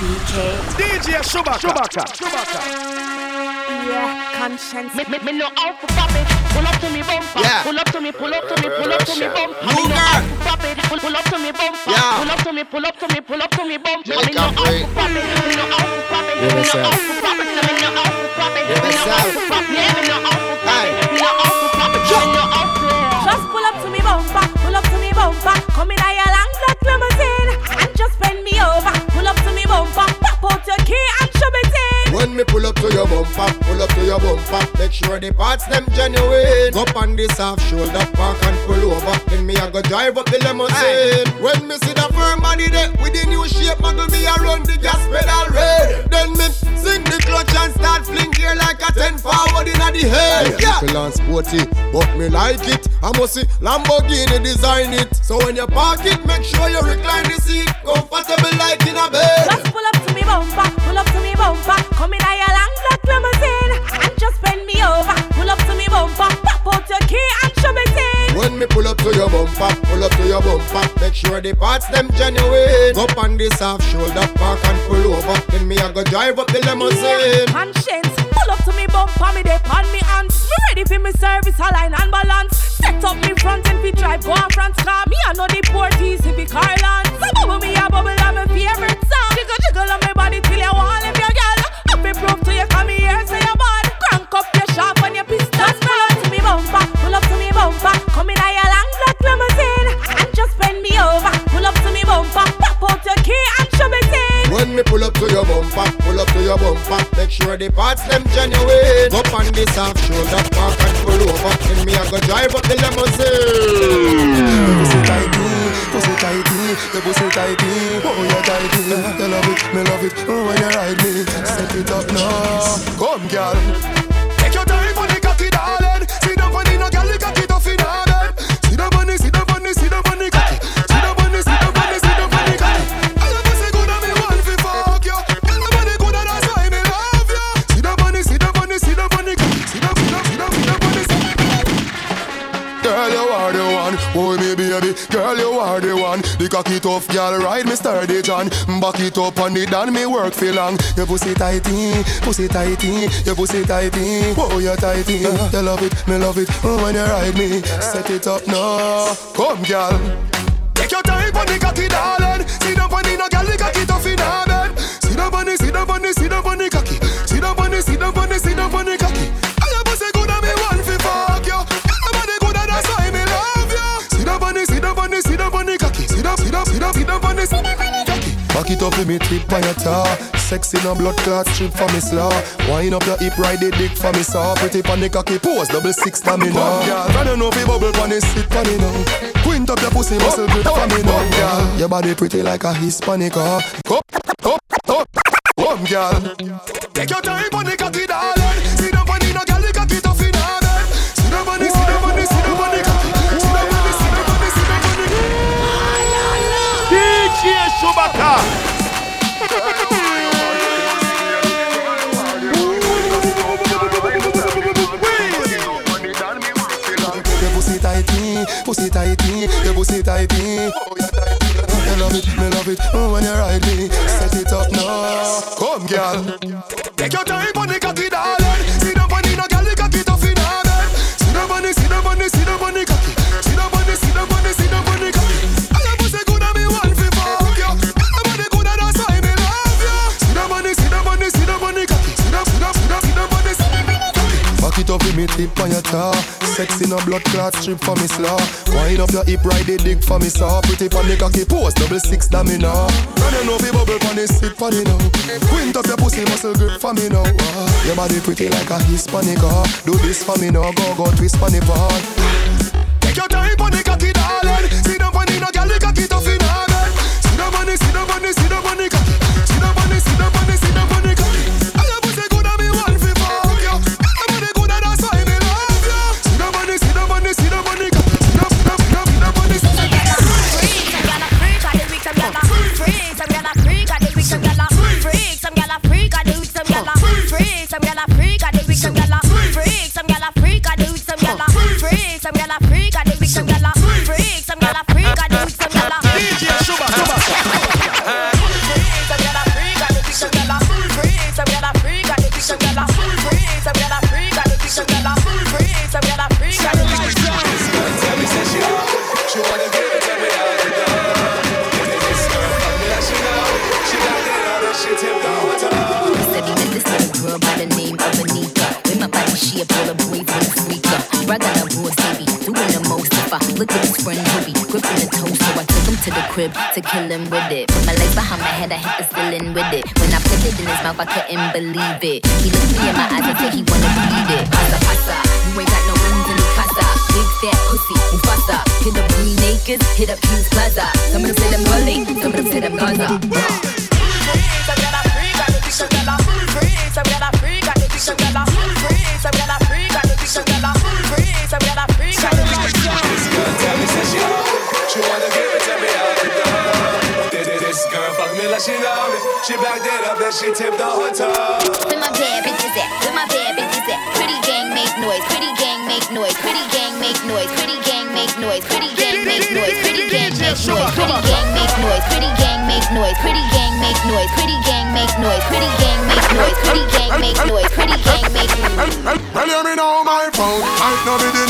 CK. DJ Shubaka. Shubaka. Shubaka. Yeah, Konshens. Me, me, me know how to pop it. Pull up to me bumper. Yeah. Pull up to me, pull up to me, pull up to me bumper. Me Luger. know how to pop it. Pull, pull up to me bumper. Yeah. Pull up to me, pull up to me, pull up to me bumper. Make Me know up how for it. to pop it. Me know how to pop it. Yeah, Me know myself. how to pop it. Me know how to pop it. Yeah, Me know how to myself. pop it. Yeah, me know how to pop Aye. it. Me know how to pop it. Me know how to. Just pull up to me bumper, pull up to me bumper. Come in a your long black limousine and just bend me over. Pull up to me bumper, pop out your key When me pull up to your bumper, pull up to your bumper, make sure the parts them genuine. Go on this half shoulder park and pull over. Then me I go drive up the limousine. When me see the firm body there with the new shape, muggle me around the gas pedal red. Then me sing the clutch and start fling gear like a ten forward inna the head. Yeah, little and sporty, but me like it. I must see Lamborghini design it. So when you park it, make sure you recline the seat, comfortable like in a bed. Just pull up to me bumper, pull up to me bumper. Come in your long black limousine and just bend me over. Pull up to me bumper, pop out your key When me pull up to your bumper, pull up to your bumper, make sure the parts them genuine. Go on this half shoulder park and pull over. Then me I go drive up the limousine. Konshens, pull up to me bumper, me dey on me hands. Me ready for me service, align and balance. Set up me front and we drive go on front car. Me I know the port easy fi Carland. So bubble me a bubble on my favorite song. Jiggle jiggle on my body till you want live your girl. Up me proof to you come here say you bad. Crank up your sharp and your pistol. Pull up to me bumper, pull up to me bumper. Over. Pull up to me bumper, pop out your key and shove it in. When me pull up to your bumper, pull up to your bumper, make sure the parts them genuine. Go on this half shoulder park and pull over. Then me I go drive up the limousine. pussy tighty, pussy tighty, your pussy tighty, oh you tighty. You love it, me love it, oh when you ride me, set it up now. Come, girl, The cocky tough, girl, ride me sturdy John. Back it up on it, and me work for long. Your pussy tighty, pussy tighty, your pussy tighty. Oh, you tighty. Uh-huh. You love it, me love it. Oh, when you ride me, set it up now. Come, girl. Take your time on the cocky, darling. See the bunny, no girl, the cocky tough in her bed. See the bunny, see the bunny, see the bunny cocky. The Back it up with me tip on your tar Sexy no blood clot strip for me slaw Wind up your hip ride the dick for me saw. Pretty pon the cocky pose double six for me now Girl, I don't know if you bubble pon the sit for me now. Quint up your pussy muscle grip for me now. Girl, your body pretty like a Hispanic uh. Come, come, come, come girl. Take your time pon the cocky it. Oh, when you ride me, set it up now. Come, girl. Take your time on the cocky, darling. See the bunny, no girl, the cocky tough in bed. See the bunny, see the bunny, see the bunny. See the bunny, see the bunny, see the bunny cocky. All good and fuck you. All body good and love you. See the bunny, see the bunny, see the bunny cocky. See the, see the, the, the bunny, see the bunny. Back it up me tip on your Sexy no blood clot strip for me slaw. Wind up your hip ride the dick for me saw. Pretty pon the cocky pose double six da me now Run you know bubble pon the sit for me now Quint up your pussy muscle grip for me now Ah, Your body pretty like a Hispanic ah. Do this for me now go go twist pon the part Take your time pon the cocky darling. See the bunny no girl the cocky tough in See the bunny see the bunny see the cocky. See the bunny see the bunny the haters feeling with it. When I put it in his mouth, I couldn't believe it. He looked me in my eyes and said he wanna believe it. Pasa, pasa, you ain't got no wings in the casa. Big fat pussy, Mufasa. Hit up me naked, hit up King's Plaza. Some of them said I'm gully, some of them said I'm Gaza. Some got a free, got a free, some got a free, some got a free, got a free, some got a freak She backed it up, then she tipped the hotel. Where my bad bitches at? Where my bad bitches at? Pretty gang make noise, pretty gang make noise, pretty gang make noise, pretty gang make noise, pretty gang make noise, pretty gang make noise, pretty gang make noise, pretty gang make noise, pretty gang make noise, pretty gang make noise, pretty gang make noise, pretty gang make noise, pretty gang make noise. Well, you me know my phone. Might not be the new iPhone,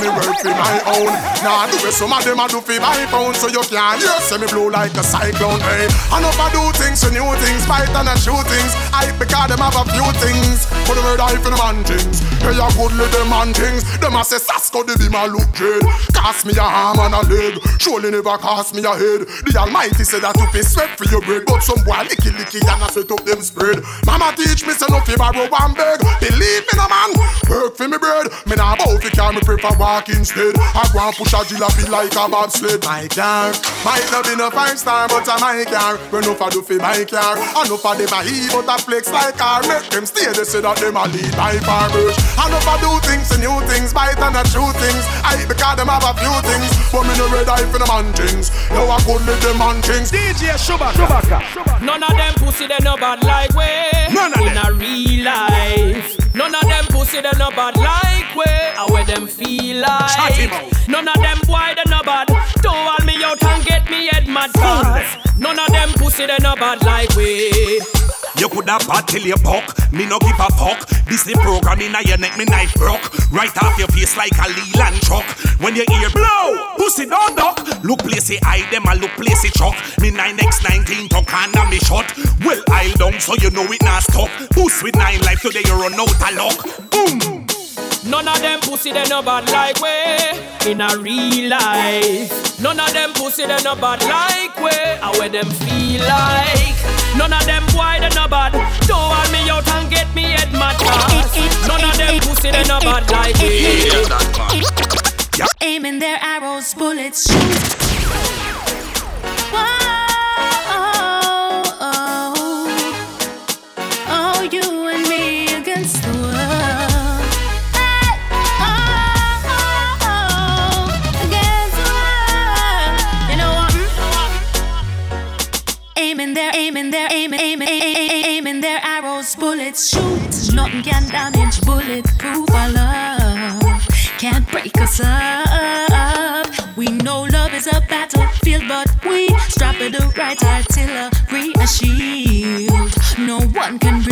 me work for my own. Nah, do it some of them I do for my phone, so you can't hear. See me blow like a cyclone, hey. I know if I do things for new things, fight and I shoot things. I because them have a few things. Put the word I for the man things. Hey, you good little man things. Them a say Sasko, they be my look kid. Cost me a arm and a leg. Surely never cast me a head. The Almighty said that if you sweat for your bread, but some boy licky licky and I set up them spread. Mama teach me say no fi borrow one beg. Believe me, no man. Work for me bread. Me nah bow fi car, me prefer walk instead. I go and push a jilla feel like a bobsled. My car might not be no five star, but a my car. When no for do fi my car, I no for them a heat, but a flex like car. Make them stay, they say that them a lead by farmers. I no for do things and new things, bite and a true things. I because them have a few things, but me no red eye for the man things. No I could live them man things. DJ Shubaka. Shubaka. None of them pussy they no bad like we. None of in a real life. None of them pussy they no bad like How where them feel like. None of them boy they no bad. Don't want me out and get me head mad cause None of them pussy they no bad like we. You coulda bad till you buck, me no give a fuck. This the program in your neck, me knife broke. Right off your face like a Leyland truck. When you hear blow, pussy don't duck. Look place it eye them, a look place it chuck. Me 9x19 tuck and a me shot. Well, I down so you know it not stop. Puss with nine life today you run out of luck. Boom. None of them pussy they no bad like we in a real life. None of them pussy they no bad like we. How where them feel like. None of them boy they no bad. Don't want me out and get me head mad cause None of them pussy they no bad like we. Aiming their arrows, bullets shoot. Nothing can damage bulletproof our love. Can't break us up. We know love is a battlefield, but we strap it the right artillery, a shield. No one can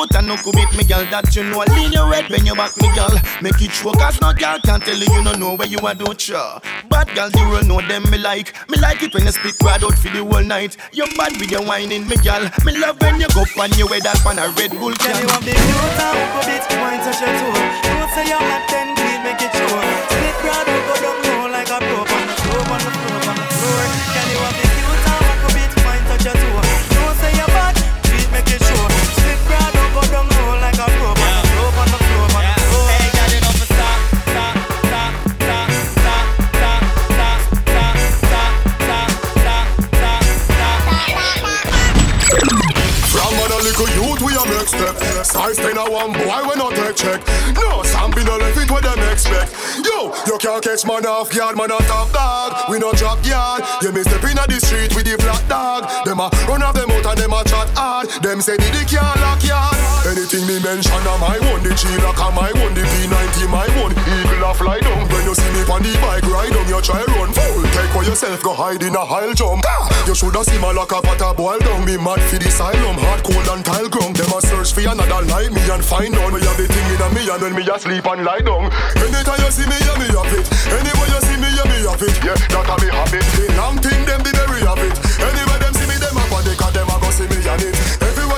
Cute and no beat me girl that you know. Lean your red when you back me girl. Make it show cause no girl can't tell you you don't know where you are do sure. Bad girl you will know them me like. Me like it when you spit right out for the whole night. You bad with your whining me girl. Me love when you go on your way that on a Red Bull can. Girl, you have the and hook bit, wine touch your toe. Don't say you're hot, then a step Size 10 a one boy we not take check No, some be no left it what them expect Yo, you can't catch man off guard, man a top dog. We no drop yard. Yeah, me step inna the street with the black dog. Them a run off them out and them a chat hard. Them say the dick can't lock yard. Me mention a my one, the G lock a my one, the P90 my one. Eagle a fly down when you see me on the bike ride on your try run foul. Take for yourself, go hide in a high jump. You shoulda see my lock up at a boil down. Me mad for the asylum, hard cold and tile ground. Them a search for another like me and find out. Me have the thing in a me and when me a sleep and lie down. Anytime you see me, yeah me have it. Anywhere you see me, yeah me have it. Yeah, that a me habit. The long thing them the berry have it. Anywhere them see me, them a panic 'cause them a go see me and it. Everywhere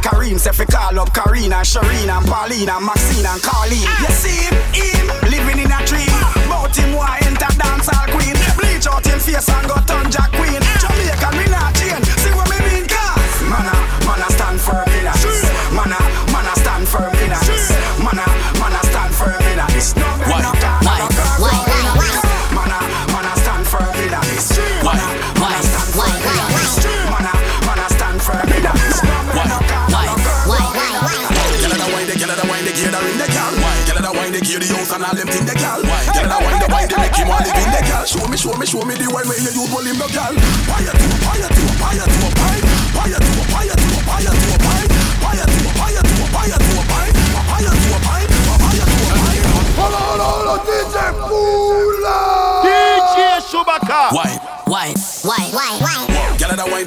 Tell Kareem say fi call up Karina, Shireen and Pauline and Maxine and Colleen. Ah. You see him, him living in a dream. Ah. Bout him who a enter dance all queen. Bleach out him face and go turn Jack Queen. Ah. Jamaican me and all them thing the gal. A da wine, the wine, the make him in the gal. Show me, show me, show me the wine where you use him the gal. Fire to fire to fire to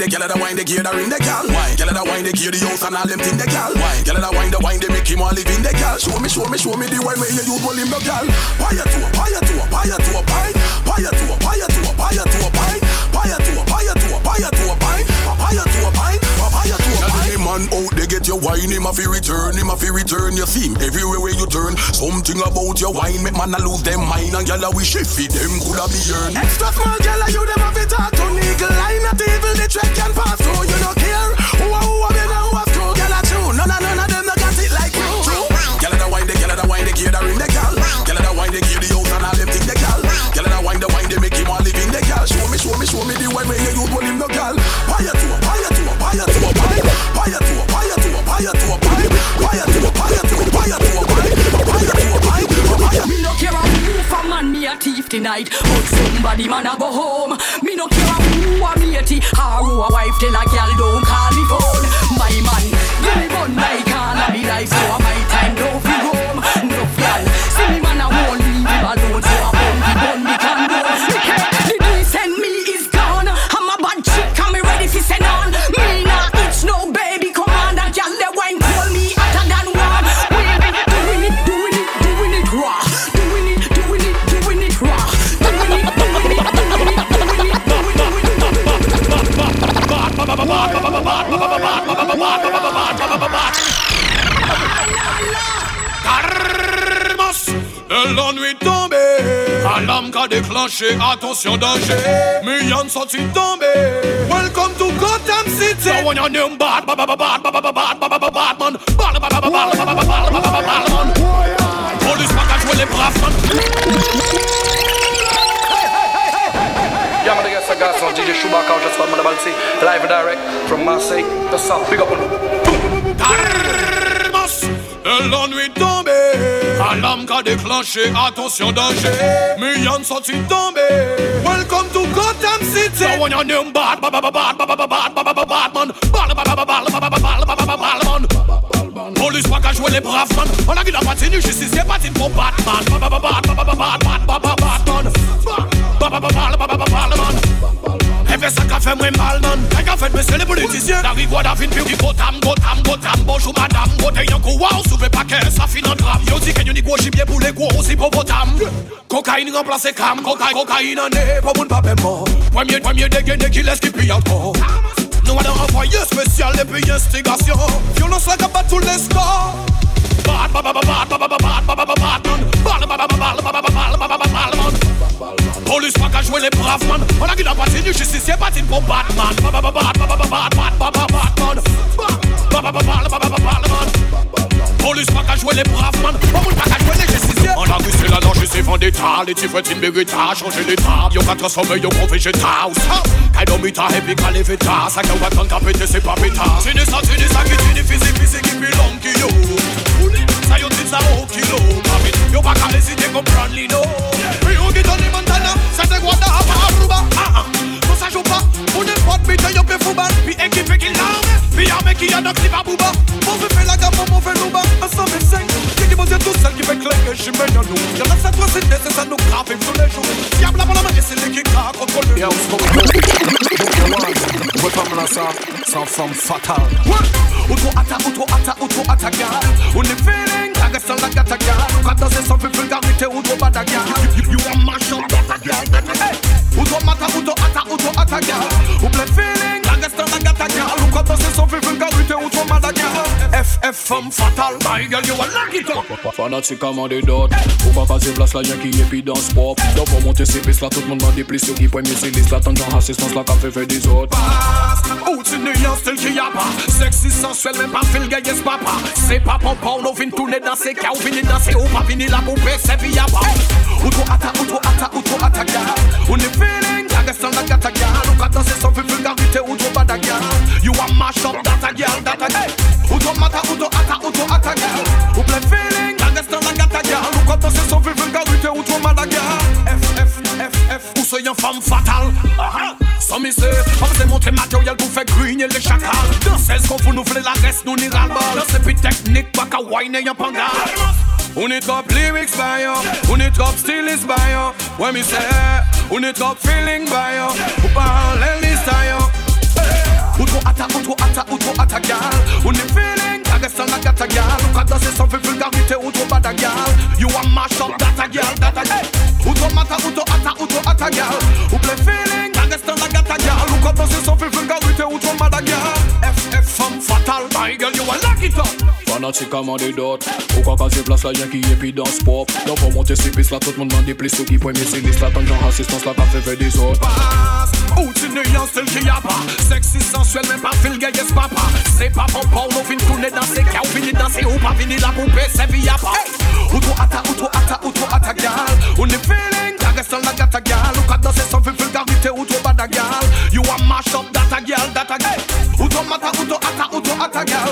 the gyal da wine, the gear da ring the. Gyal a da wine, the gear the house and all them thing the. Gyal a da wine, the wine, they make him want live in the gal. Show me, show me, show me the wine where you use him the gal. Fire to a fire to a fire to a fire. Fire to a fire to a fire to a fire. Fire to a fire to a fire to a man out there get your wine, him a fi return, him a fi return. You see him everywhere where you turn. Something about your wine make man a lose them mind and gyal a wish if it them coulda be earned. Extra small girl, you them have it hard to niggle. Line not evil, the track can pass through. You don't care who a who a been and who a screw. Girl a true, none of none of them no got it like you. Gyal a da wine, the gyal a wine, the gear da ring the gal. Gyal a da wine, the gear the house and all them thing the gal. Gyal a da wine, the wine they make him want live in the gal. Show me, show me, show me the wine where you use him the gal. Fire to a fire to a fire to a fire tonight. But somebody man a go home. Me no care who a matey Or who a wife tell a gal don't call me phone. My man, girl bun my car, a me life So my time don't be home. No gal? see me man a won't leave him alone So de l'ennui tombé. Alarme qu'a déclenché, attention danger. Millions sortis tombés. Welcome to Gotham City. Now when your name bad, bad, bad, bad, bad, bad, bad, bad, bad, bad, man. Bad, bad, bad, bad, bad, bad, bad, bad, bad, bad, man. Police pas qu'à jouer les braves, man. Yeah, man, I guess I got some DJ Chewbacca, just from the Balti, live and direct from Marseille. The South, big up on Carmos, de l'ennui tombé. Alarme qu'a déclenché, attention danger. Millions sortis tombés. Welcome to Gotham City. Now when your name bad, bad, bad, bad, bad, bad, man. Bad. Police pas qu'à les braves, man. On a vu la patine, patine pour Batman. Bad, bad, bad, bad, bad, bad, bad, sa ka fè mwen mal nan Kè ka fèt mwen se le politisyen Dari gwa da fin pi ki gotam, gotam, gotam Bonjou madam, yon kou waw Souve pa kè, sa fin an dram Yo di ken yon ni gwo jibye pou le gwo popotam Kokain remplase kam Kokain, kokain ane pou moun pape mo Pwemye, pwemye degene ki les ki pi anko Nou an an envoye spesyal Depi instigasyon Violons la ka bat tout les scores Bad, bad, bad, bad, bad, bad, bad, bad, bad, bad. Bad, bad, bad, bad, bad, bad, bad, bad, bad, bad. Police pas qu'à jouer les braves man On a qui n'a pas tenu justicier patine pour Batman Police pas qu'à jouer les braves man On a pas qu'à jouer les justiciers On a vu c'est la non justice vendetta Les tifs et mérita changer l'état Yo qu'à transformer yo gros végétal Kaido mita heavy calivita Ça qu'à watan qu'à péter c'est pas péta Tu ne sens tu ne sens que tu ne physique physique qui belong Ça yo t'es ça au kilo Yo pas qu'à décider comprendre l'ino pas Aruba Ah ah. Non ça joue pas Pour n'importe bite yo peut football Puis équipe qui l'arme Puis armée qui a donc si pas bouba Mauvais fait la gamme mauvais louba Un cent vingt-cinq Qui dit bon Dieu tout seul qui fait que je mène à nous Y'en a ça toi c'est nécessaire nous grave tous les jours. Diable à mon âme et c'est les qui craquent contre le Yeah, what's going on? Retombe ça, sans forme fatale. Auto ata, auto ata, auto ata gal On est feeling, taga sa la gata gal Hey girl, you a lock it up. Fanatik a man de dot Ou pa kaze vlas la jen ki epi dans pop Dan pou monte se pis la tout moun man de plis Yo ki pwen mye se lis la tan jan la ka fe fe de zot Pas, ou ti nye yon stil ki yaba Sexy, sensuel, men pa fil gayes papa. Se pa pon pa ou nou vin dans se ka Ou vini dans ou pa vini la pou pe se vi yaba Ou tou ata, ou tou ata, ou tou ata gyan Ou ni feeling, kage san la gata gyan Ou ka danse san fi vulgarite ou tou bada You a mash up data gyan, data gyan don't matter ata, to ata, girl. Who play feeling, that rest la gata, girl. Look up, c'est son vulgarité, ou to mal, girl. F, F, F, F, ou soyez une femme fatale. Uh-huh. Ah, ça me sait, eh, on s'est montré matériel pour faire grigner les chacals. Dans la reste, nous n'y ras le bol. Dans ces wine et pangal. On lyrics by yo, on est trop by yo. Ouais, mais c'est, on est feeling by yo. Ou pas en l'hélice, yo. Ou trop atta, ou trop ata, ou girl. On feeling girl, not that a girl. Look at us, it's some vulgarity, who to bad a girl. You a mash up that a girl, that a girl. Who to matter, who to atta, who to atta girl. Who play feeling, I guess not that a girl. Look at us, it's some vulgarity, who to bad a girl. FF from fatal, my girl, you a lock it up. T'en as-tu commandé d'autres Pourquoi quand place là, y'a qui est puis dans ce pop. Non, faut monter ces pistes là, tout le monde demande des plis Ceux qui pointent mes sinistres là, tant que assistance là, pas fait fait des autres. Passe, ou tu nuances, tu le pas. Sexy, sensuel, même pas fil, yes, papa. C'est pas bon, pas on finit tourner dans ses cas, on finit dans ou pas fini la poupée, c'est via pas Ou toi, ata, ou toi, ata, ou toi, ata, gal On feeling, la reste la gata, gal Ou quand dans ses sans vulgarité, ou toi, bada, gal You are mashed up, data, gal, data, gal Ou toi, mata, ou toi, ata, ou toi, ata, gal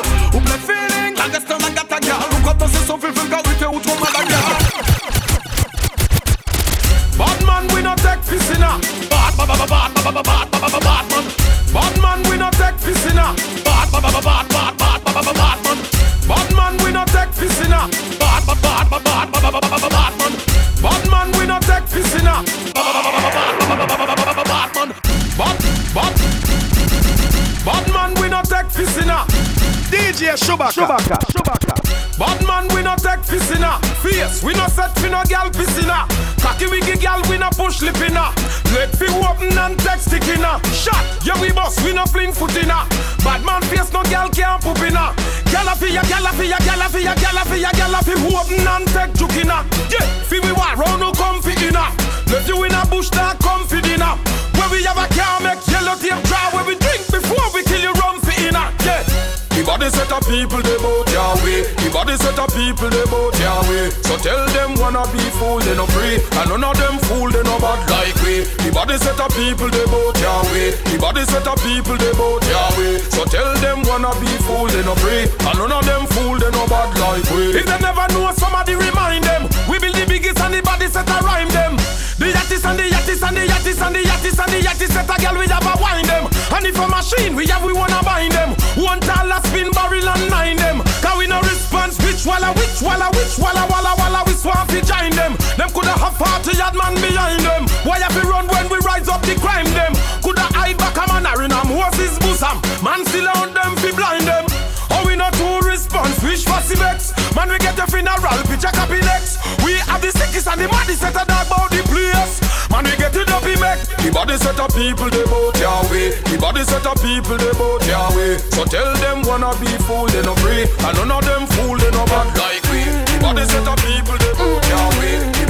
have forty yard man behind them. Why have we run when we rise up the crime them? Coulda hide back a man in a Moses bosom. Man still on them fi blind them. Oh we no two response which fussy vex Man we get a funeral picture copy next We have the sickest and the maddest set a dog about the place. Man we get it up he make. The body set of people they both way. The body set of people they both way. So tell them wanna be fool they no free, and none of them fool they no bad like we. The body set of people they both your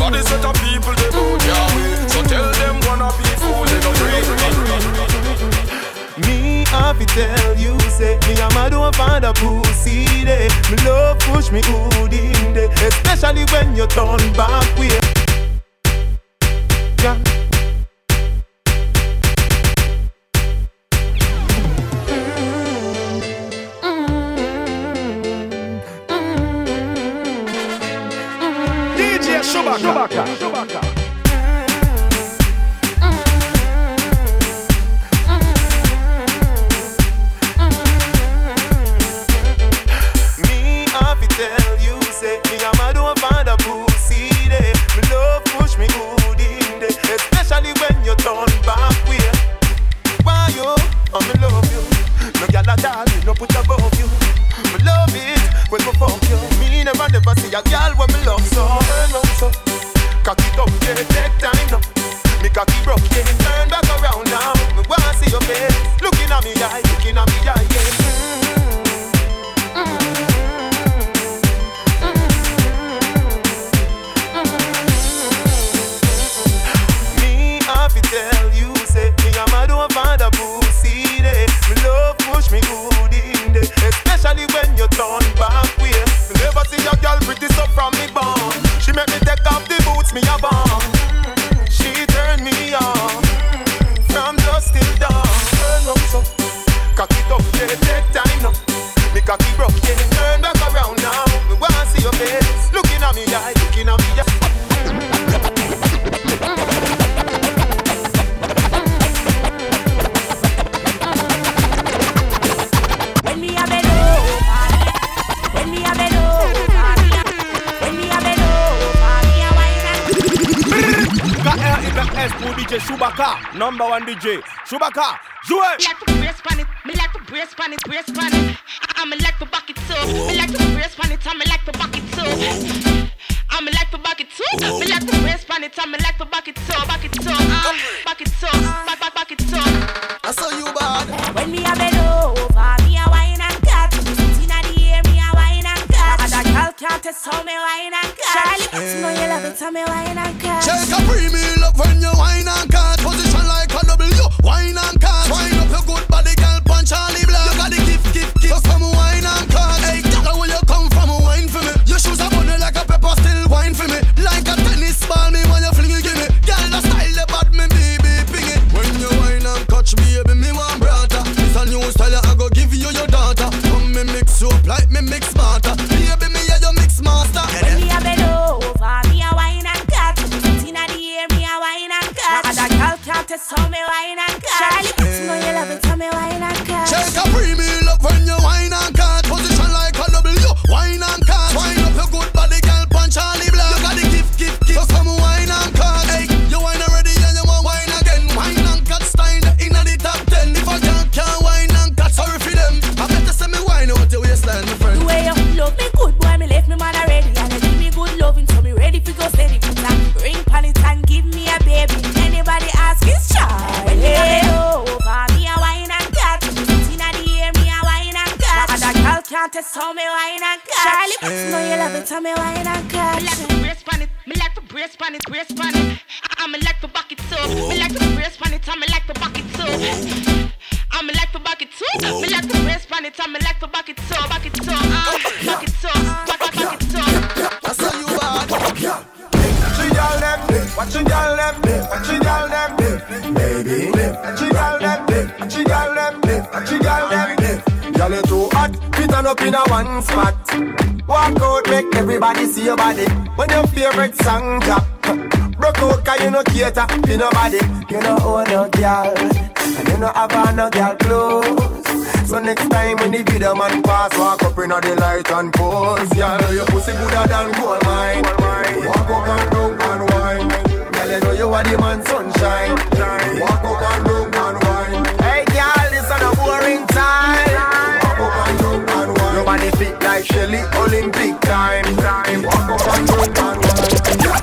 and don't find a pussy day. Me love push me good in day, especially when you turn back way. KRYS pour DJ Shubaka. Number one DJ. Shubaka. Jouez. Me like to brace pan it, me like to brace pan it, brace pan it. I me like to back it too. Me like to brace pan it, I me like to back it too. I me like to back it too. Me like to brace pan it, I me like to back it too, back it too, uh, back it too, back back back it too. I saw you bad. When me a bend over, girl can't test how me wine and cut. Charlie, but you know you love it, how me wine and cut. Shake a premium love when you wine and cut. Position like a W, wine and cut. Wine up your good body, girl, punch Charlie Black. You got the test how me wine and cut. Charlie, but you know you love it, tell me wine and cut. Shake a premium girl can't test how me wine and cut. Charlie, but you know you love it, how me wine and cut. Me like to brace pan it, me like to brace pan it, brace pan it. I'm me like to back it too. Me like to brace pan it, I me like to back it too. I'm me like to back it too. Me like to brace pan it, I me like to back it too, back it too, uh, back it too, back back back it too. I saw you bad. Watch you y'all them, watch you y'all them, watch you y'all them, baby. Watch up in a one spot. Walk out, make everybody see your body. When your favorite song drop, broke out 'cause you no cater to nobody. You know own no girl, and you no have no girl clothes. So next time when the video man pass, walk up in the light and pose. Yeah, know your pussy gooder than gold mine. Walk up and down and wine. Girl, you know you are the man sunshine. Walk up and down like Shelly, Olympic time. Time. Walk up and down and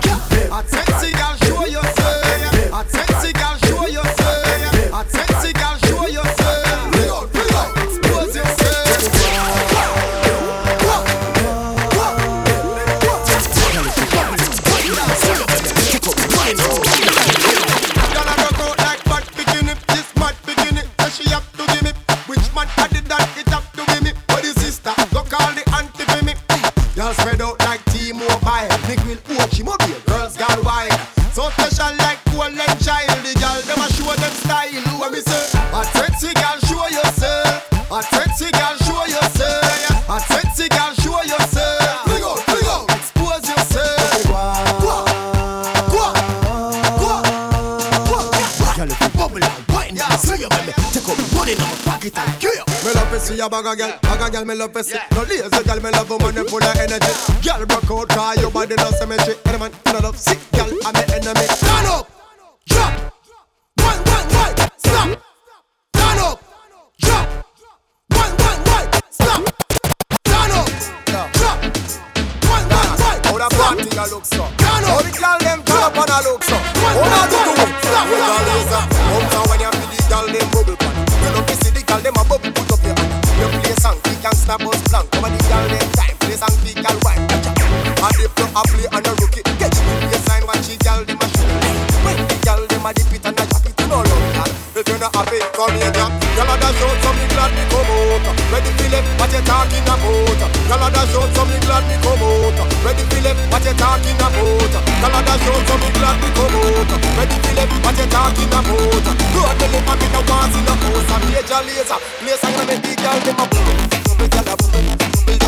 a bag of girl, bag of girl me love to see. No lazy girl, me love woman full of energy. Girl broke out, cry your body no symmetry. Any man no love sick girl, I'm me enemy. Stand up, drop, one, one, one, stop. Stand up, drop, one, one, one, stop. Stand up, drop, one, one, one. How the party a look so? How the girl them turn up and a look so? How the do do it? Stop, we got laser. Come when you feel the girl them bubble we can snap us blank. Come on the girl them time, play song, we can wine. And if you a play and a rookie, get you the sign what she girl them a shoot. When the girl them a dip it and a drop it, you love girl. If you not happy, come here, girl. Girl a dash out, so me glad me come out. Ready Philip, what you talking about? Girl a dash out, so me glad me come out. Ready Philip, what you talking about? Girl a dash out, so me glad me come out. Ready Philip, what you talking about? Go and tell him I'm in a once in a house, a Major Lazer. Place I'm gonna make the girl them a boom,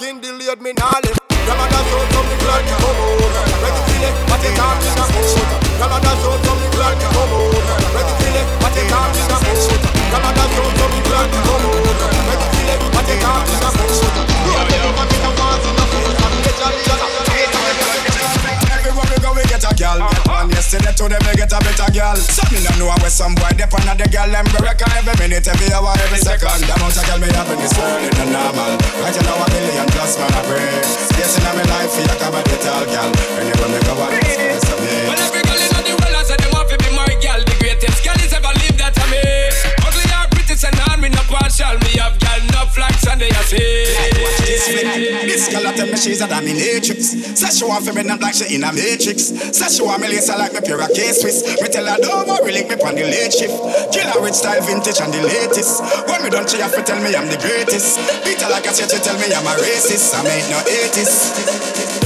me delayed me left. So know where some boy dep on the girl. Them go reckon every minute, every hour, every second. The amount of girl me have in this world is normal. Right now a million plus man I pray. Yes, in my life, you come a tall girl. Anywhere me go, I it's a me. Well, every girl in the world, I said them want to be my girl. The greatest girl is ever lived that to me. Ugly or pretty, say nah, me no partial. Me have girl no flags and they a say. Watch this girl a tell me she's a dominatrix. Say she want for not like she in a matrix. Say she want me lace her like me pair of K-Swiss. Me tell her don't worry, link me on the late shift. Killer with style, vintage and the latest. When me done, she have to tell me I'm the greatest. Beat her like I said, she tell me I'm a racist. I ain't no 80s.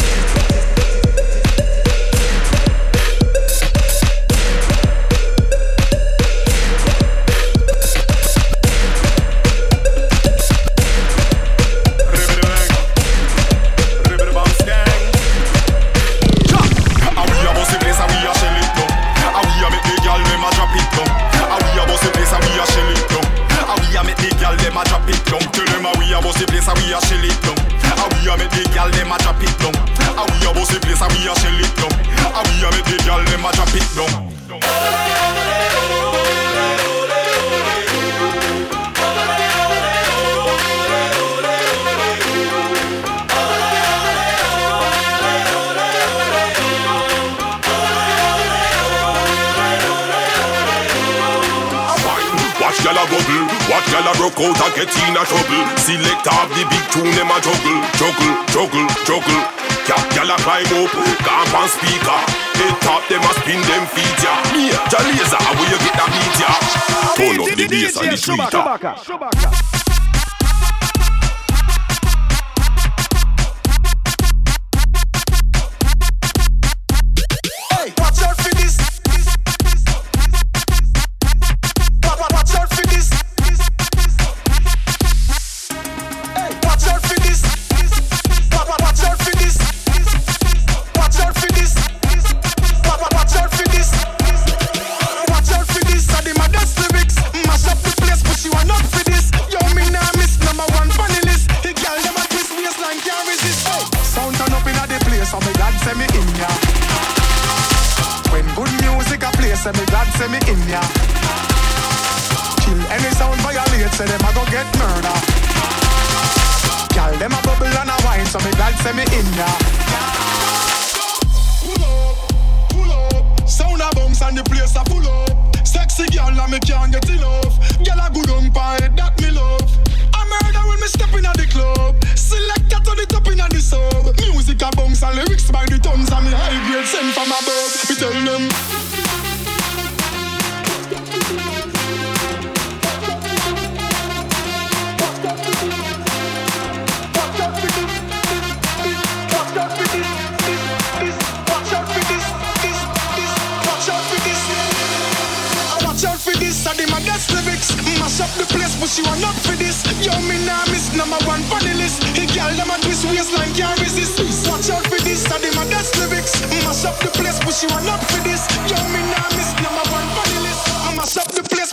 Broke out and get in a trouble. Select off the big tune, a juggle, juggle, juggle, juggle. Cap y'all a climb up, camp on speaker. Ah. Head top, them a spin them feet, ya. Me, Jalazer, where you get that beat? Turn up the bass and the tweeter. Ah. Get murder. Gal them a bubble and a wine, so me glad say me in ya. Pull up, pull up, sound a bounce and the place a pull up. Sexy gal and me can't get enough. Gal a good on pie, that me love. I murder when me step inna the club. Select to the top inna the sub. Music a bounce and lyrics by the tons and me high grade sent from above. Me tell them. Mash up the place, but you are not for this. Yo, me nah miss number one funny list. Hey, girl, them a twist waistline, can't resist. Watch out for this, I my best lyrics. Mash up the place, but you are not for this. Yo, me nah miss number one funny list. Mash up the place.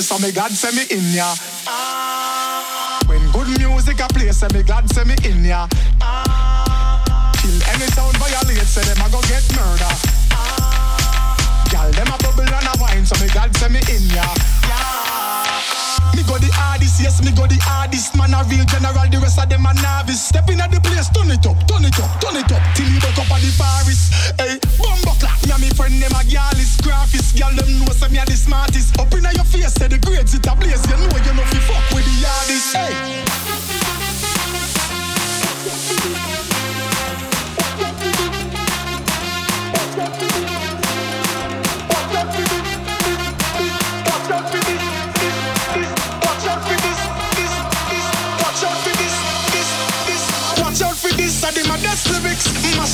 So me glad say me in ya. When good music a play, say me glad say me in ya. Kill any sound violate, say them a go get murder. Gal them a bubble and a wine, so me glad say me in ya. Yes, me go the hardest. Man a real general, the rest of them a novice. Step in at the place, turn it up, turn it up, turn it up, till you wake up at the forest. Hey, bumbo clap, me and me friend them a gyalist, graphist. Gal them know say me a the smartest. Up inna your face, say the grades it a blaze. You know you know fi fuck with the hardest. Hey.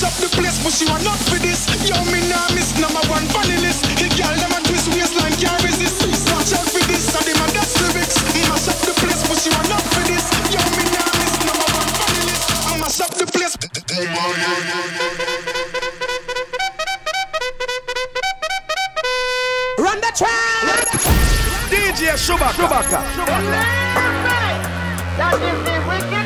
Up the place, but you are not for this. Yo, me nah miss number one funny list. Hit girl, them a twist waistline, can't resist. Watch out for this, I them a that's lyrics. Mash up the place, but you are not for this. Yo, me nah miss number one funny list. Mash up the place. Run the track. DJ Shubaka. Shubaka. That is the wickedest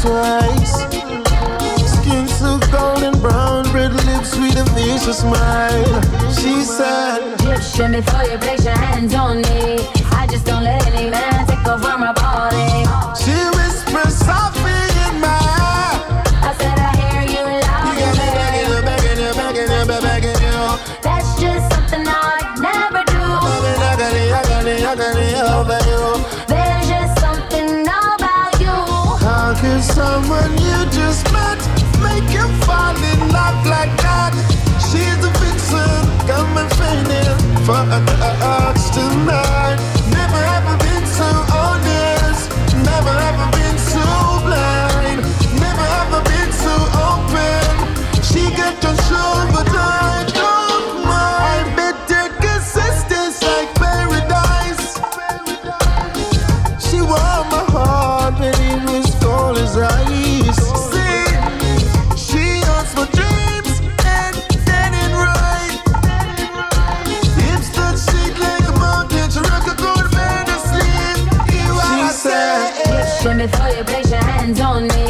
twice. Skin so golden brown, red lips, sweet and vicious smile. She said, Egyptian before you place your hands on me. I just don't let any man take over my body. She whispers softly in my ear. I said I hear you loud You and clear. Begging you, begging you, begging you, begging you. That's just something I'd never do. Someone you just met make you fall in love like that? She's a vixen, come and fainting for a touch tonight. Hands on me.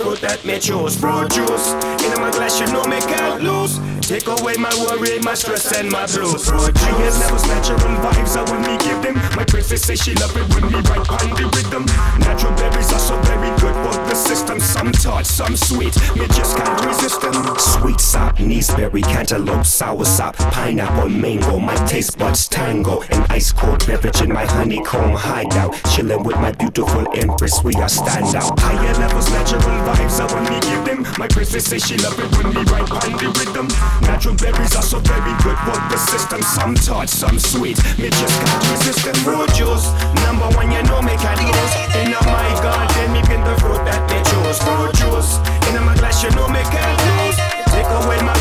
Fruit that me choose. Fruit juice, in my glass, you know me can't lose. Take away my worry, my stress, and my blues. Fruit juice, never natural vibes, I when me give them. My princess say she love it when me right on the rhythm. Natural berries are so very good for the system. Some tart, some sweet, me just can't resist them. Sweet sop, berry, cantaloupe, sour sop, pineapple, mango. My taste buds tango. An ice cold beverage in my honeycomb hideout. Chilling with my beautiful empress, we are stand out. Higher levels, natural vibes, I when me give them. My princess say she love it when we right on the rhythm. Natural berries are so very good for the system. Some tart, some sweet, me just can't resist them. Fruit juice, number one, you know me can't lose. In my garden, me pin the fruit that they choose. Fruit juice, in my glass, you know me can't lose. Take away my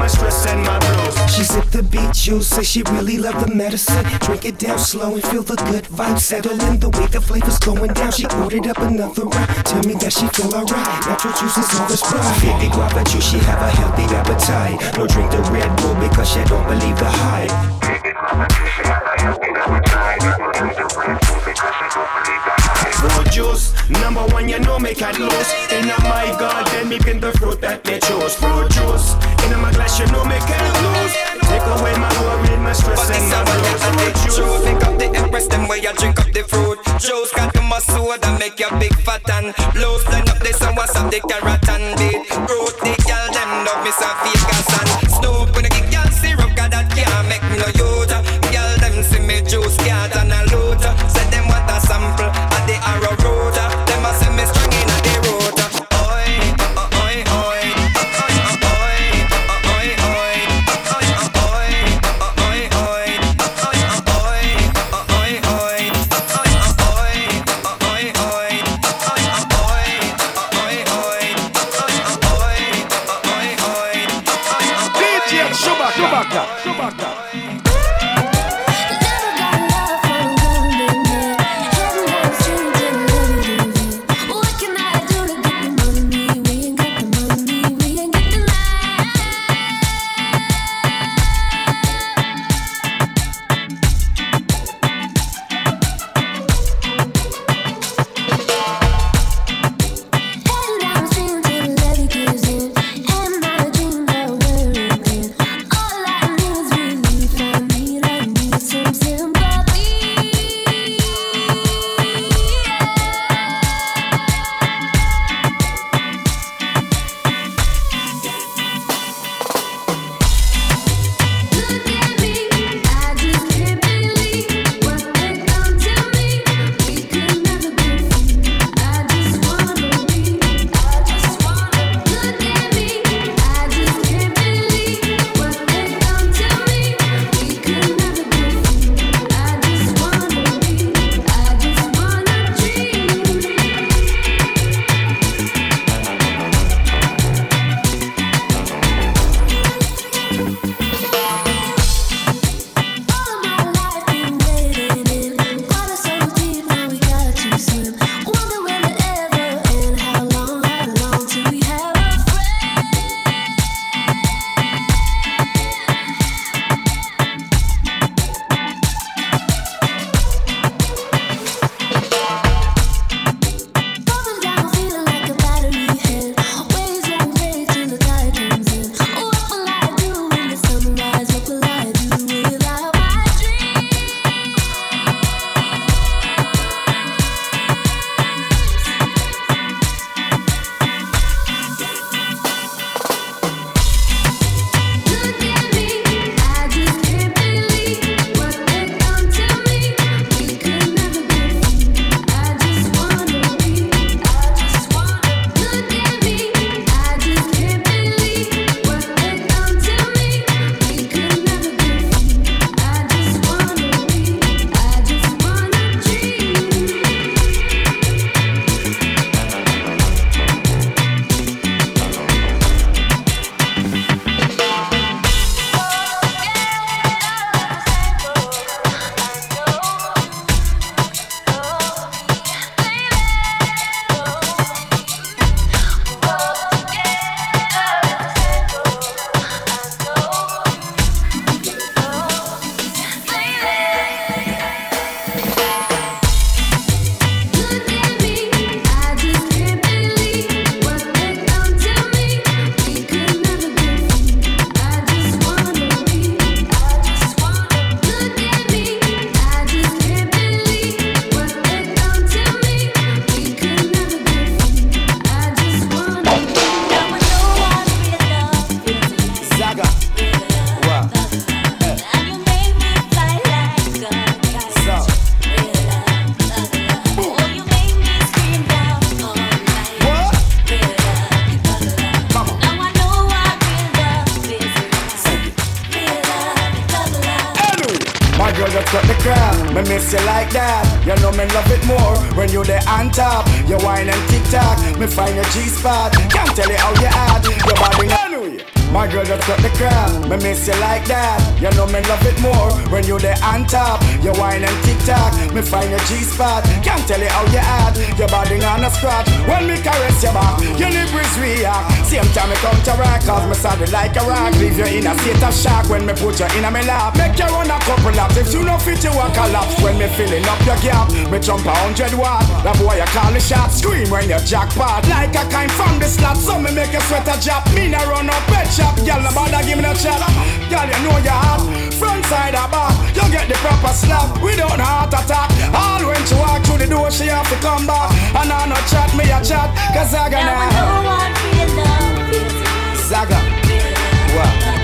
my stress, and my blues. She sipped the beet juice, say she really loved the medicine. Drink it down slow and feel the good vibe settling. The way the flavor's going down, she ordered up another round. Tell me that she feel alright. Natural juice is all the sprite. Baby guava juice, she have a healthy appetite. No drink the Red Bull because she don't believe the hype. Baby guava juice, she have a healthy appetite. No drink the Red Bull because she don't believe the hype. Fruit juice, number one, you know me can't lose. In my garden, me pin the fruit that me choose. Fruit juice, in my glass, you know me can't lose. Take away my worry, my stress, and my blues. Fruit juice. Think of the empress, them way you drink up the fruit juice. Got to my soda, make you big fat and loose. Blend up this and what's up the carrot and beet. Root the girl, them love me some fake and snoop. When I get girl syrup, got that can't make me no youth. Girl, them see me juice, cat and a bother give me no. Girl, you know you hot. Front side or back, you get the proper slap. We don't heart attack. All when she walk through the door, she have to come back. And I no chat, me a chat. Cause I got now. Now no one feel love. Zaga. What?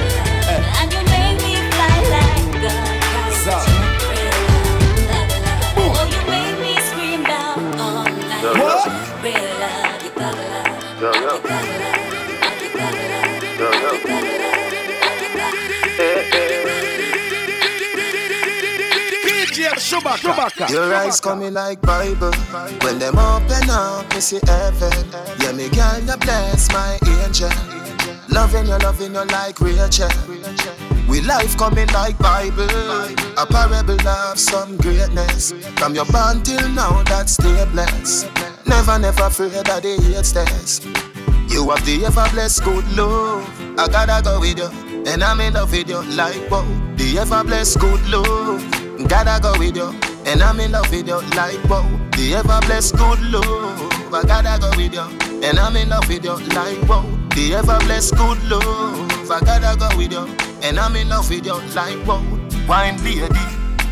DJ Chewbacca. Your eyes coming like Bible. When them open up, me see heaven. Yeah, me girl, you bless my angel. Loving you, loving you like Rachel. We life coming like Bible. A parable of some greatness. From your born till now, that's stay blessed. Never, never afraid of the hate stairs. You have the ever blessed good love. I gotta go with you, and I'm in love with you like wow. The ever blessed good love. Gotta go with you, and I'm in love with you like wow. The ever blessed good love. I gotta go with you, and I'm in love with you like wow. The ever blessed good love. I gotta go with you, and I'm in love with you like wow. Wine lady,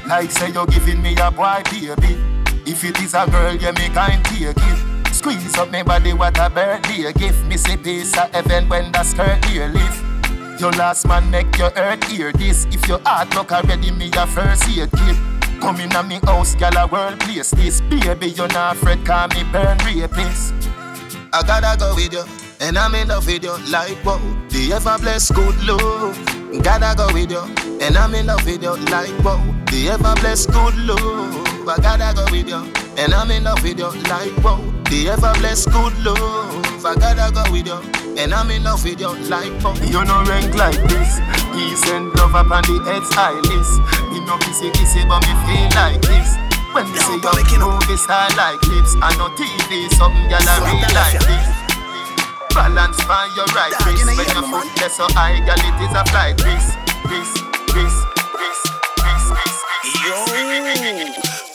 like say you're giving me a boy baby. If it is a girl, you me kind take it. Squeeze up my body, what a birthday gift. Me say peace of heaven when the skirt here lift. Your last man make your earth hear this. If your heart look already, me a first aid kit. Come in me house, gal a world place this. Baby, you not afraid, call me burn rapist. I gotta go with you, and I'm in love with you like wow. The ever blessed good love. Gotta go with you, and I'm in love with you like wow. The ever blessed good love. I gotta go with you, and I'm in love with you like wow. The ever blessed good love. I gotta go with you, and I'm in love with you like wow. You no rank like this. Peace and love up on the head's high list. Me no kissy kissy, but me feel like this. When me see you movie star like lips, I know TV, something gyal a real like this. Balance by your right wrist When your foot gets so high, girl, it is a flight risk Risk, risk, risk, risk, risk, risk Yo,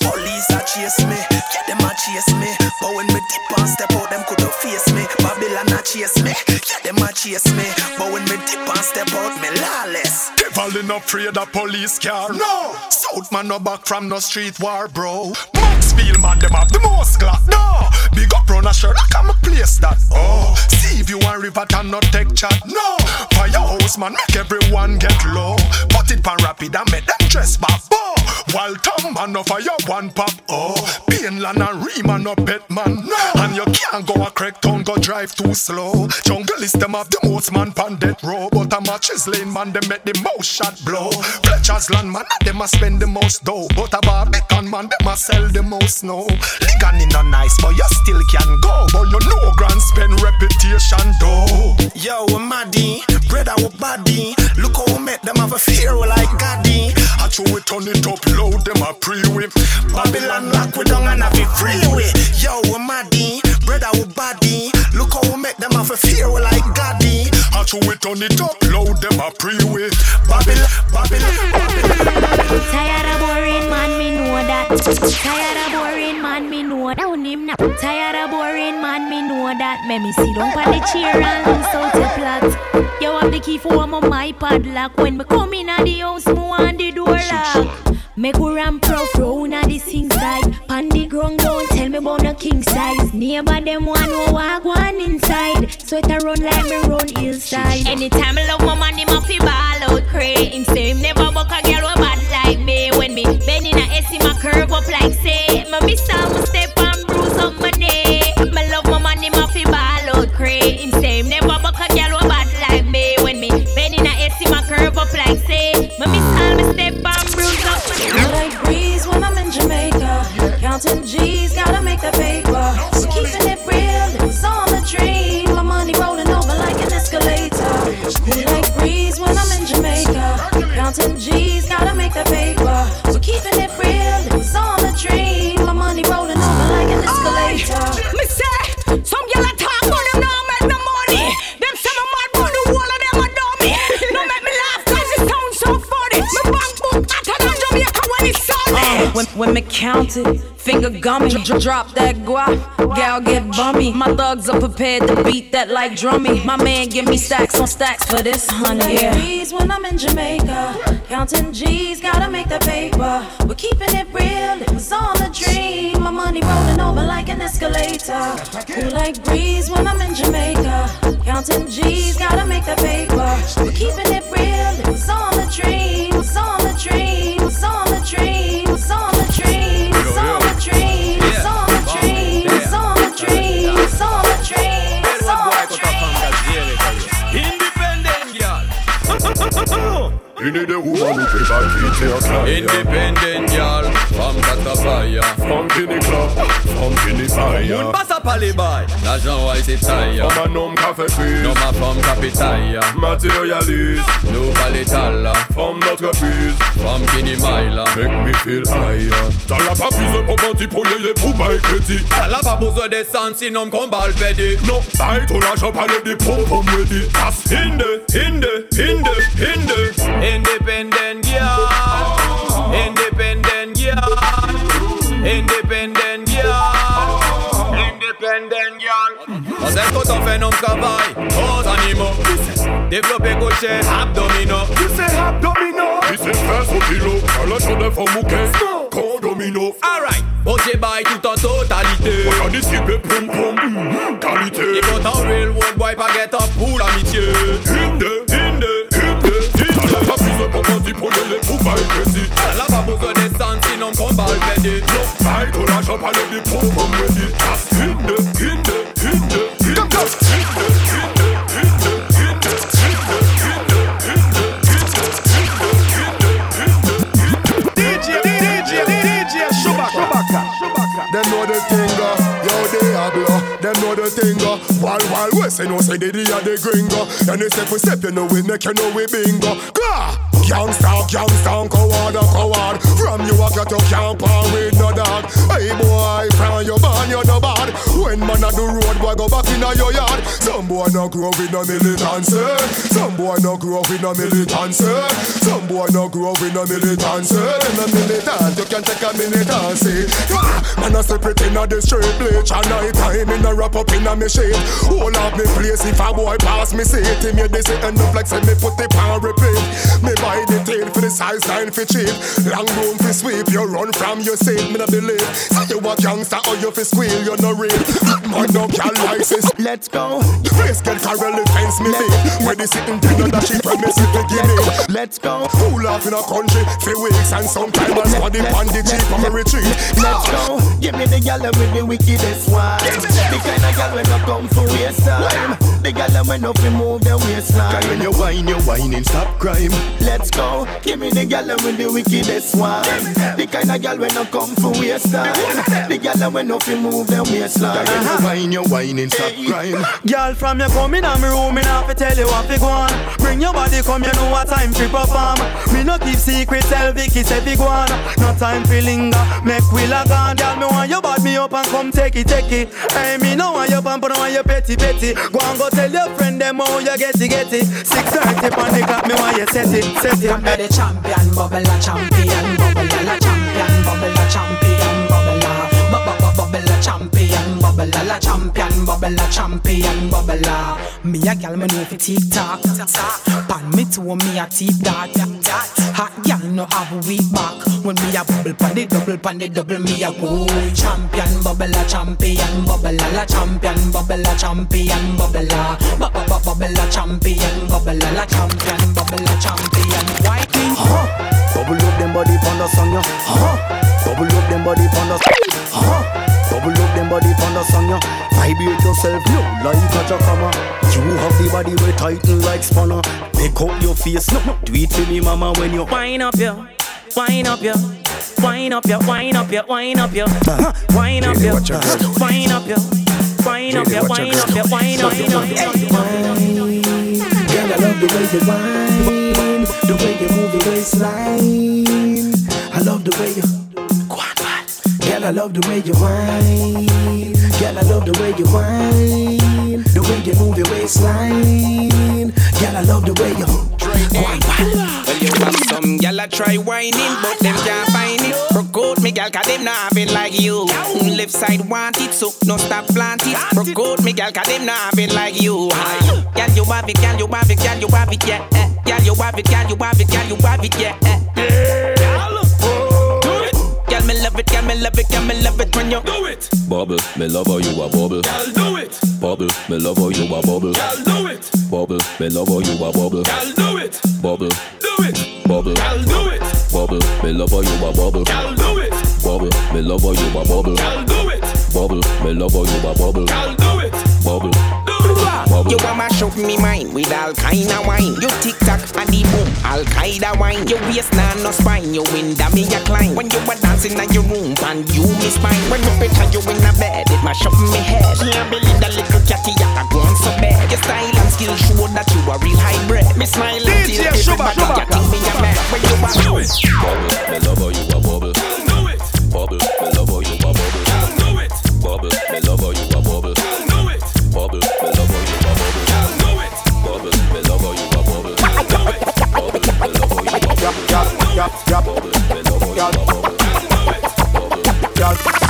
police a chase me, yeah them a chase me. But when me dip and step out, them coulda face me. Babylon a chase me, yeah them a chase me. But when me dip and step out, me lawless. Devil in afraid of police car. No! South man no back from no street war, bro. Maxfield man, them have the most clock. No! Big up run a shirt, I'm a place that. Oh! See if you want river and not take chat. No! Firehouse man, make everyone get low. Put it pan rapid and make them dress back. Oh! Waltham man no fire one pop. Oh! Painland and Rema no pet man. No! And you can't go a crack town, go drive too slow. Jungle is them have the most man pan death row. But a matches lane man, them make the most shot blow. Fletcher's land man, them a spend the most dough. But a Barbican man, them a sell the most snow. Ligan in a nice, but you still can go. But you know Grants Pen reputation though. Yo, we maddy, brother we body. Look how we make them have a fear like Gaddy. I throw it on it up low, them a pre-whip. Babylon lock we down and have it freeway. Yo, we maddy, brother we body. Look how we make them have a fear like Gaddy. I throw it on it up low, them a pre-whip. Babylon, Babylon, Babylon. Tired of boring man, me know that. Tired of boring man, me know that. Tired of boring man, me know that. Make me sit down on the chair and lose out your plot. You have the key for my, my padlock. When me come in at the house, me want the door lock. Make we ram pro fro na the sing side. Pan the ground don't tell me about no king size. Neighbor them one who walk one inside. Sweater run like me run hillside. Anytime I love my money, my fi ball out dr- drop that guap, gal get bummy. My thugs are prepared to beat that like drummy. My man give me stacks on stacks for this honey. Like Yeah. G's when I'm in Jamaica. Counting G's, gotta make the paper. We're keeping it real, it was on the dream. My money rolling over like an escalator. Cool like breeze when I'm in Jamaica. Counting G's, gotta make the Independent girl from Catapaya. From Guinea Club, from Guinea Moun Fire. passe à parler bail. L'argent ouais c'est taille. From a nom café prise. Non ma femme capitaille. Matérialise. Nous pas l'étal. From notre prise. From Guinea Mile. Make me feel higher. T'as la pas plus pour menti pour y aller pour bail crédit. T'as besoin de sang sinon me combat le pédé. Non, bail ton argent pas le dépôt pour me dire. That's hinde, hinde, hinde, hinde. Independent girl. Girl. On sait quand on fait nos travail. Aux animaux. Développer gauche abdominaux. Tu sais abdomino. Tu sais faire son kilo. À la journée faut mouquer. Condomino. Alright. Ok bye tout en totalité. On a discuté poum poum. mhm, Qualité. Et real world boy pas get up pour l'amitié. Hinde, hinde, hinde, hinde. T'as la pas plus pour menti pour y aller pour bail crédit. T'as là pas besoin de sang sinon me combat le pédé. Non, bail ton argent pas le dépôt pour me the thing, uh, while while we say they the a the gringo. And they say we step you know we make you know we bingo. Gah! Gangsta, gangsta, coward, a coward. From you a to camp on with no dog. Hey boy, from your barn you no bad. When man a do road boy go back in a your yard. Some boy no grow in a militancy. Some boy no grow in a militancy. Some boy no grow in a militancy. In a militant you can take a militancy. Man a separate in a the street bleach and night time in a wrap up in a me shade. Hold up me place if a boy pass me see it. Him here they say end up like say me put the pan repeat. Me buy the tail for the size line for cheap. Long room for sweep, you run from your seat. Me no believe. Say you a gangster or you fi squeal, you no real. Man no can license. Let's go. Face get Carelli fence me lead. Where the sitting dinner that promise if they give me. Let's go. Who laugh in a country for weeks and sometimes I squad it on the cheap on me retreat. Let's go. Give me the gal with the wickedest one. The kind of gal when I come for waste time. The gal when up fi move the waistline. Girl, when you whine, you whining, stop crime. Let's go. Give me the gal with the wickedest one. The kind of gal when I come for waste time. The gal when up fi move the waistline. Girl, when you whine, you whining, stop crime. Girl, from you come in and me room, me not fi tell you what fi go on. Bring your body, come you know what time fi perform. Me no keep secret, tell Vicky say fi go on. No time fi linger, make we log on. Girl, me want you bad me up and come take it, take it. Hey, me no want you pamper, no want you petty, petty. Go and go tell your friend them how you get it, get it. Six thirty on the clock, me want you set it, set it. Under the champion, bubble a champion, bubble a champion, bubble a champion, bubble a champion, bubble a champion, bubble a. Me a gal me know fi tick tock, pan me to me a tip that. Hot gal no have weak back. When me a bubble pan the double pan the double me a go champion, bubble a champion, bubble a champion, bubble a champion, bubble a bubble bubble a champion, bubble a champion, bubble a champion. King. Bubble up them body pon the song, yo. Huh? Bubble up them body pon the huh? Bubble up them body pon the song, yo. Vibrate yourself, no, like a jacama. You have the body way tighten like spanner. Pick up your face, no, no, do it for me, mama, when you Wine up yo, wine up yo, Wine up your, wine up your, wine up your, wine up your, wine up your, wine up your, wine up your, wine up your, wine. Girl, I love the way you whine, the way you move your waistline. I love the way you, girl, I love the way you whine. Girl, I love the way you whine, the way you move your waistline. Girl, I love the way you whine. Well, you have some gal I try whining, but them can't find it. Broke out me gal, cause them not have it like you. Mm, Left side want it, so no stop plant it. Broke out me gal, cause them not have it like you. Gal, you have it, gal, you have it, gal, you have it, yeah. eh. Gal, you have it, gal, you have it, gal, you have it, yeah. Love it, gal, me love it, gal, me love it when you do it. Bubble, me love how you a bubble. Gal, do it. Bubble, me love how you a bubble. Gal, do it. Bubble, me love how you a bubble. Gal, do it. Bubble, Do it. bubble, Gal, do it. bubble, me love how you a bubble. Gal, do it. Bubble, me love how you a bubble. Gal, do it. Bubble, me love how you a bubble. Gal, do it. Bubble, You want mash up me mind with all kind of wine. You tick tock and the boom, all kind of wine. You waist nah no spine, you win that me a climb. When you were dancing in your room and you miss mine. When you picture you in a bed, it mash up me head. Can't believe that little catty ya go on so bad. Your style and skill show that you a real hybrid. Me smile DJ until Shuba, everybody Shuba. ya think me a man. When you a bubble, me love how you a bubble. Bubble, me love how you a bubble. Bubble, me love how you how you a bubble.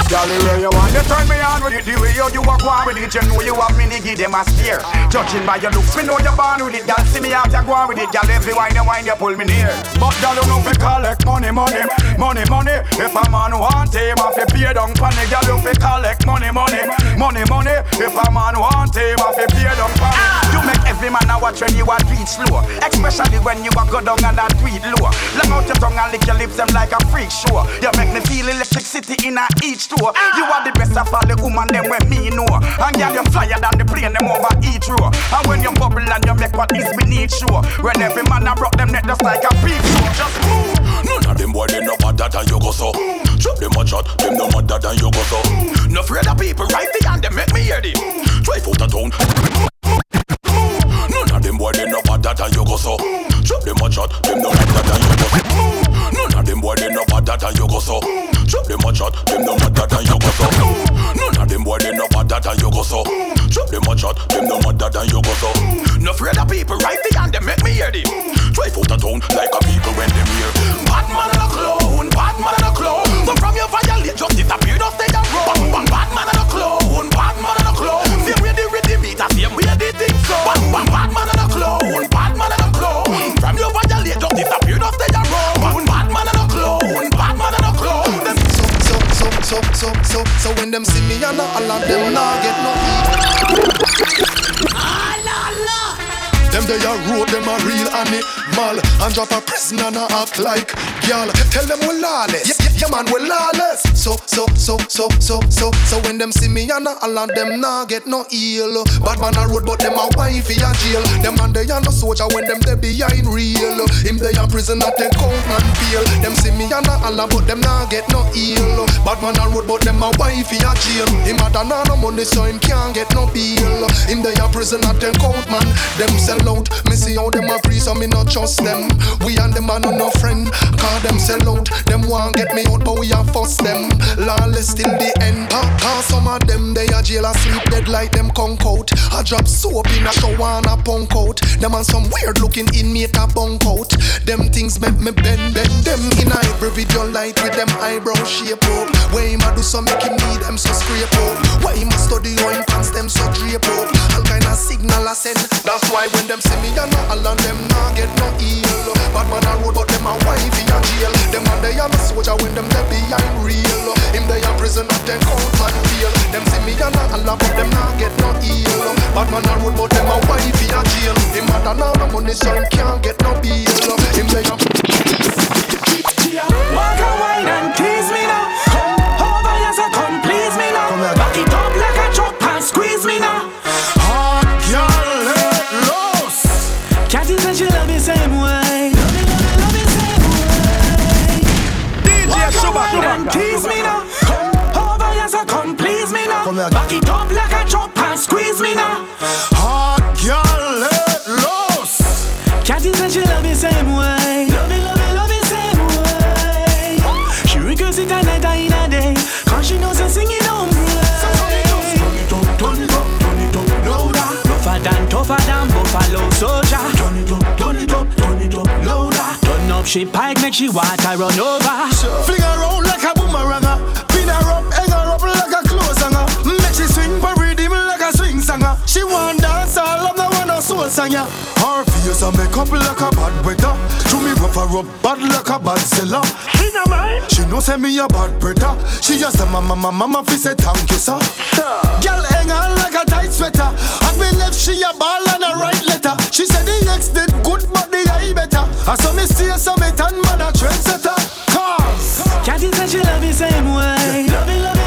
Girl, the way you want to turn me on with it, the way you, you walk on with it, you know you have me to give them a stare. Judging by your looks, me know you're born with it. Girl, see me out, you go with it. Girl, every wine you wine, you pull me near. But girl, you know me collect money, money, money, money. If a man want him, I fi pay down me. Girl, you fi collect money, money, money, money. If a man want him, I fi pay down. You make every man a watch when you a tweet slow, especially when you a go down and a tweet low. Long out your tongue and lick your lips, them like a freak show. You make me feel electricity in a each store. You are the best of all the woman them when me know. And girl, you flyer than the plane them over each row. And when you bubble and you make what is beneath show. When every man a broke them neck just like a peep show. Just move. None of them boy they no better than you go so. Drop them a shot, them no better than you go so. No afraid of people right behind them make me hear them. Drive out of town. Them boy they no better than you go so. Drop them a shot, them no better than you go so. None of them boy they no better than you go so. Drop them a shot, them no better than And drop a prison and a act like Girl, tell them we lawless. Yeah, yeah, yeah man, we lawless So, so, so, so, so, so So when them see me and all of them nah get no ill. Bad man a road, but them a wifey a jail. Them man they a no soldier when them they behind real. Him they a prison at them count and feel Them see me and all but them nah get no ill. Bad man a road, but them a wifey a jail. Him a done no money so him can't get no bill. Him they a prison at them count man. Them sell out, me see how them a free so me not trust them. We and them a no no friend Cause them sell out, them want get me out but we a fuss them Lawless till the end. Cause some of them they a jail asleep dead like them conk out I drop soap in a shower and a punk out Them and some weird looking inmate a bunk out Them things make me bend bend them in a every video light with them eyebrow shape up. Where him a do so make him need them so scrape up? Why him a study how him pants them so drape up? All kind of signal I send. That's why when them see me and all of them nah get no ill Bad man a road but them a wifey a jail. Them and they a soldier when them they behind real Him they a prison at them count and feel Them see me and all of but them nah get no ill Bad man a road but them a wifey a jail. Him a done all the money so him can't get no bill Him they a Walk a wine and tease me a Back it up like a chop and squeeze me now. Hot girl, let loose. Cathy said she love me same way. Love me, love me, love me same way. She regrets it a night and in a day. Cause she knows I sing it on play. Turn it up, turn it up, turn it up louder. Tougher than, tougher than buffalo soldier. Turn it up, turn it up, turn it up louder. Turn up she pike, make she water run over. Fling her the one a soul singer. Her face a make up like a bad weather. To me rough her up bad like a bad seller. She no mind. She know say me a bad brother. She just say mama mama mama fi say thank you sir. Girl hang on like a tight sweater. At me left she a ball and a right letter. She said the ex did good but the eye better. I saw me see some it and man a trendsetter. Cause Cathy said she love me same way. Me, love me, love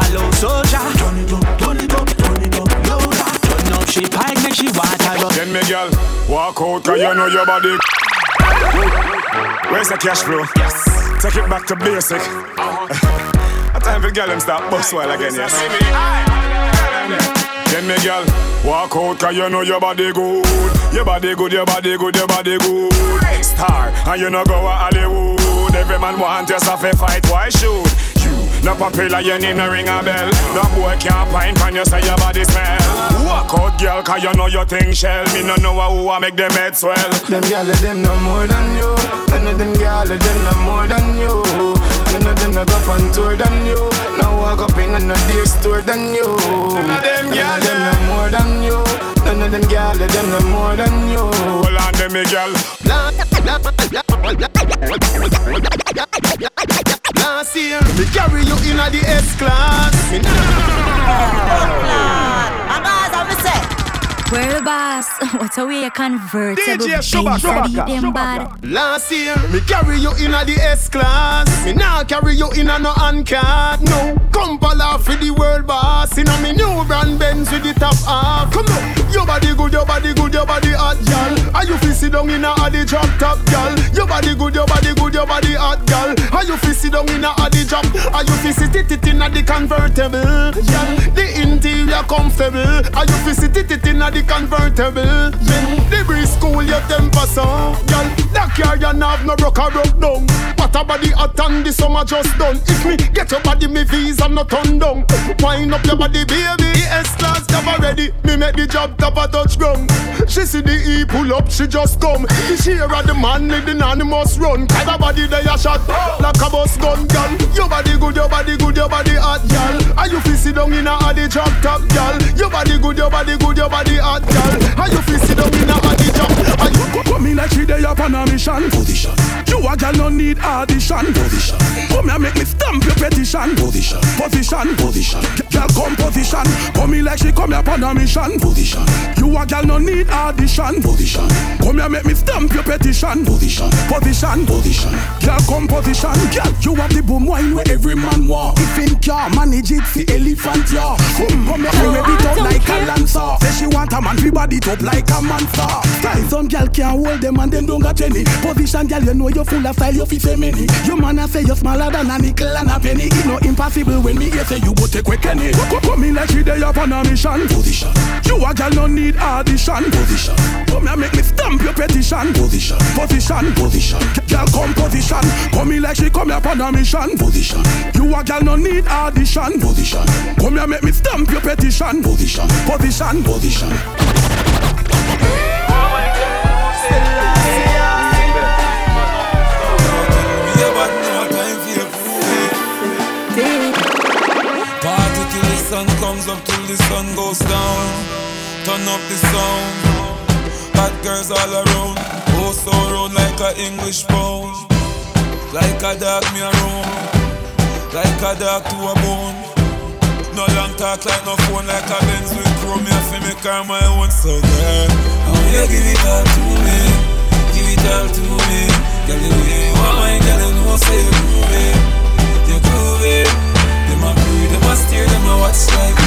than soldier. Turn it up, turn it up, turn it up louder. Turn up she pike, make she water run. Then me girl, walk out cause you know your body Where's the cash flow? Yes. Take it back to basic uh-huh. A time for girl them start bust while again, yes Then me girl, walk out cause you know your body good Your body good, your body good, your body good Star, and you know go a Hollywood Every man want yourself a fight, why shoot? You, no popular, your name no ring a bell No boy can't pine from you say your body smell Walk out girl cause you know your thing shell Me no know who a make them head swell Them gyal them no more than you. None of them gyal them no more than you. None of them no go on tour than you. No walk up in a dear store than you. None of them gyal them no more than you. None of them gyal them no more than you. Hold on them me girl Last me carry you in a the S class. Where the boss? What a way you convertible DJ Benz Shubaka, a them Shubaka. bad. Last year, me carry you in a the S class. Me now carry you in a no handcart. No, come off for the world boss. In a me new brand Benz with the top off. Come on, your body good, your body good, your body hot, gal. Are you fi sit down in a a the drop top, gal? Your body good, your body good, your body hot, gal. Are you fi sit down in a a the drop? Are you fi sit it it in a the convertible, gal? The interior comfortable. Are you fi sit it it in a the convertible? Then the breeze cool your temper so, gal. That car you have no broke or broke down. What a body hot and the summer just done. If me get your body, me visa no turn down. Wind up your body, baby. The S class never ready. Me make the job top a touch ground. She see the E pull up, she just come. The share of the man with the anonymous run. Of body they a shot like a bus gun, gal. Your body good, your body good, your body hot, gal. Are you fi sit down in a a the drop top, gal? Your body good, your body good, your body hot, gal. Are you fi sit down in a a the drop? Are you Come in like she day up on a mission. Position. You a girl no need audition. Position. Come here make me stamp your petition. Position. Position. Position. Girl come position. Come in like she come here on a mission. Position. You a girl no need audition. Position. Come here make me stamp your petition. Position. Position. Position. Girl come position. Girl you have the boom wine where every man want. If him can manage it, the elephant yeah. Come come here and ready it up like a lancer. Say she want a man, fi body it up like a monster. Style some girl can't hold them and them don't got any. Position girl, you know you full of style, you fi say many. You man a say you smaller than a nickel and a penny. It no impossible when me hear say you go take quick any. Come in like she day up on a mission. Position. You a girl no need audition. Position. Come here make me stamp your petition. Position. Position. Position. Girl come position. Come in like she come here on a mission. Position. You a girl no need audition. Position. Come here make me stamp your petition. Position. Position. Position. Party till the sun comes up, till the sun goes down. Turn up the sound. Hot girls all around. Oh, so round like a English pound. Like a dog me around. Like a dog to a bone. No long talk like no phone, like a Benz with for me, I feel me car my own so give it all to me, give it all to me. Girl, you want my girl, know say you you breathe, watch like.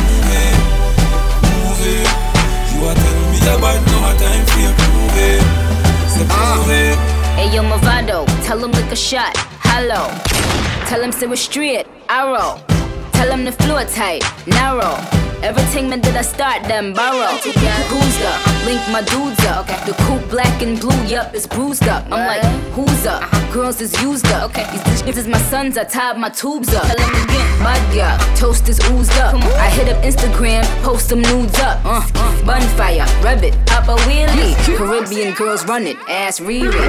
You tell me about no time for you. Hey yo, Mavado, tell him lick a shot. Hello, tell him say we straight arrow. Tell him the floor tight. Narrow. Everything man did I start them borrow. Who's up? Link my dudes up. Okay. The coupe black and blue, yup, it's bruised up. I'm like, who's up? Girls is used up. Okay, these bitches is my sons, I tied my tubes up. Tell him again, my girl, toast is oozed up. I hit up Instagram, post some nudes up. Uh, uh, bonfire, rub it, pop a wheelie. Caribbean girls run it, ass real. Give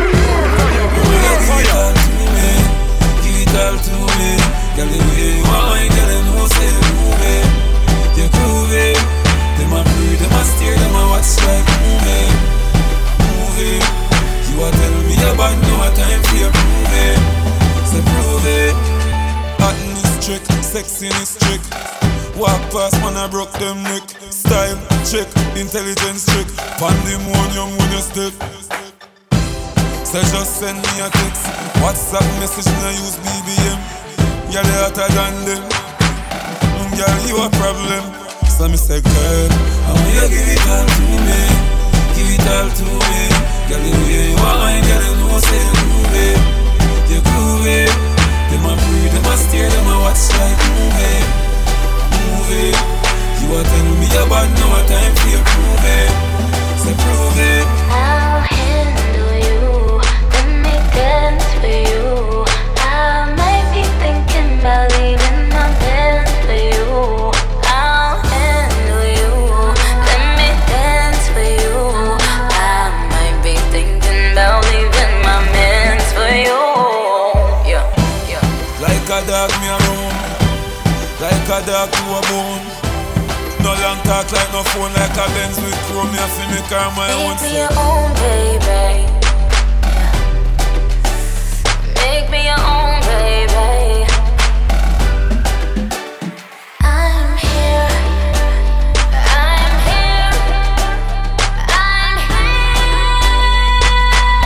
it all to me, you know say. You groovy, them a them a them a watch. You a tell me about no time for prove it. Is trick. Walk past man, I broke them neck. Style check, intelligence check. Pandemonium when you step. So just send me a text WhatsApp message, no use BBM Girl, you hotter than them. Mm, Girl, you a problem. So me say, girl I want you give it all to me? Give it all to me. Girl, the way you are, I girl, you know say you groovy You groovy Them a breathe, them a stare, them a watch like movie Movie You a tell me about no time for you prove it. Say prove it. I'll handle you, let me dance for you. A dog to a bone No long talk like no phone Like a Benz with chrome Me a fi me car my own Make me your own baby. Make me your own baby. I'm here. I'm here. I'm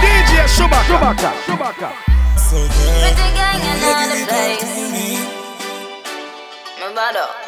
DJ Shubaka. Shubaka. So girl With the gang I in want all the give it all place. To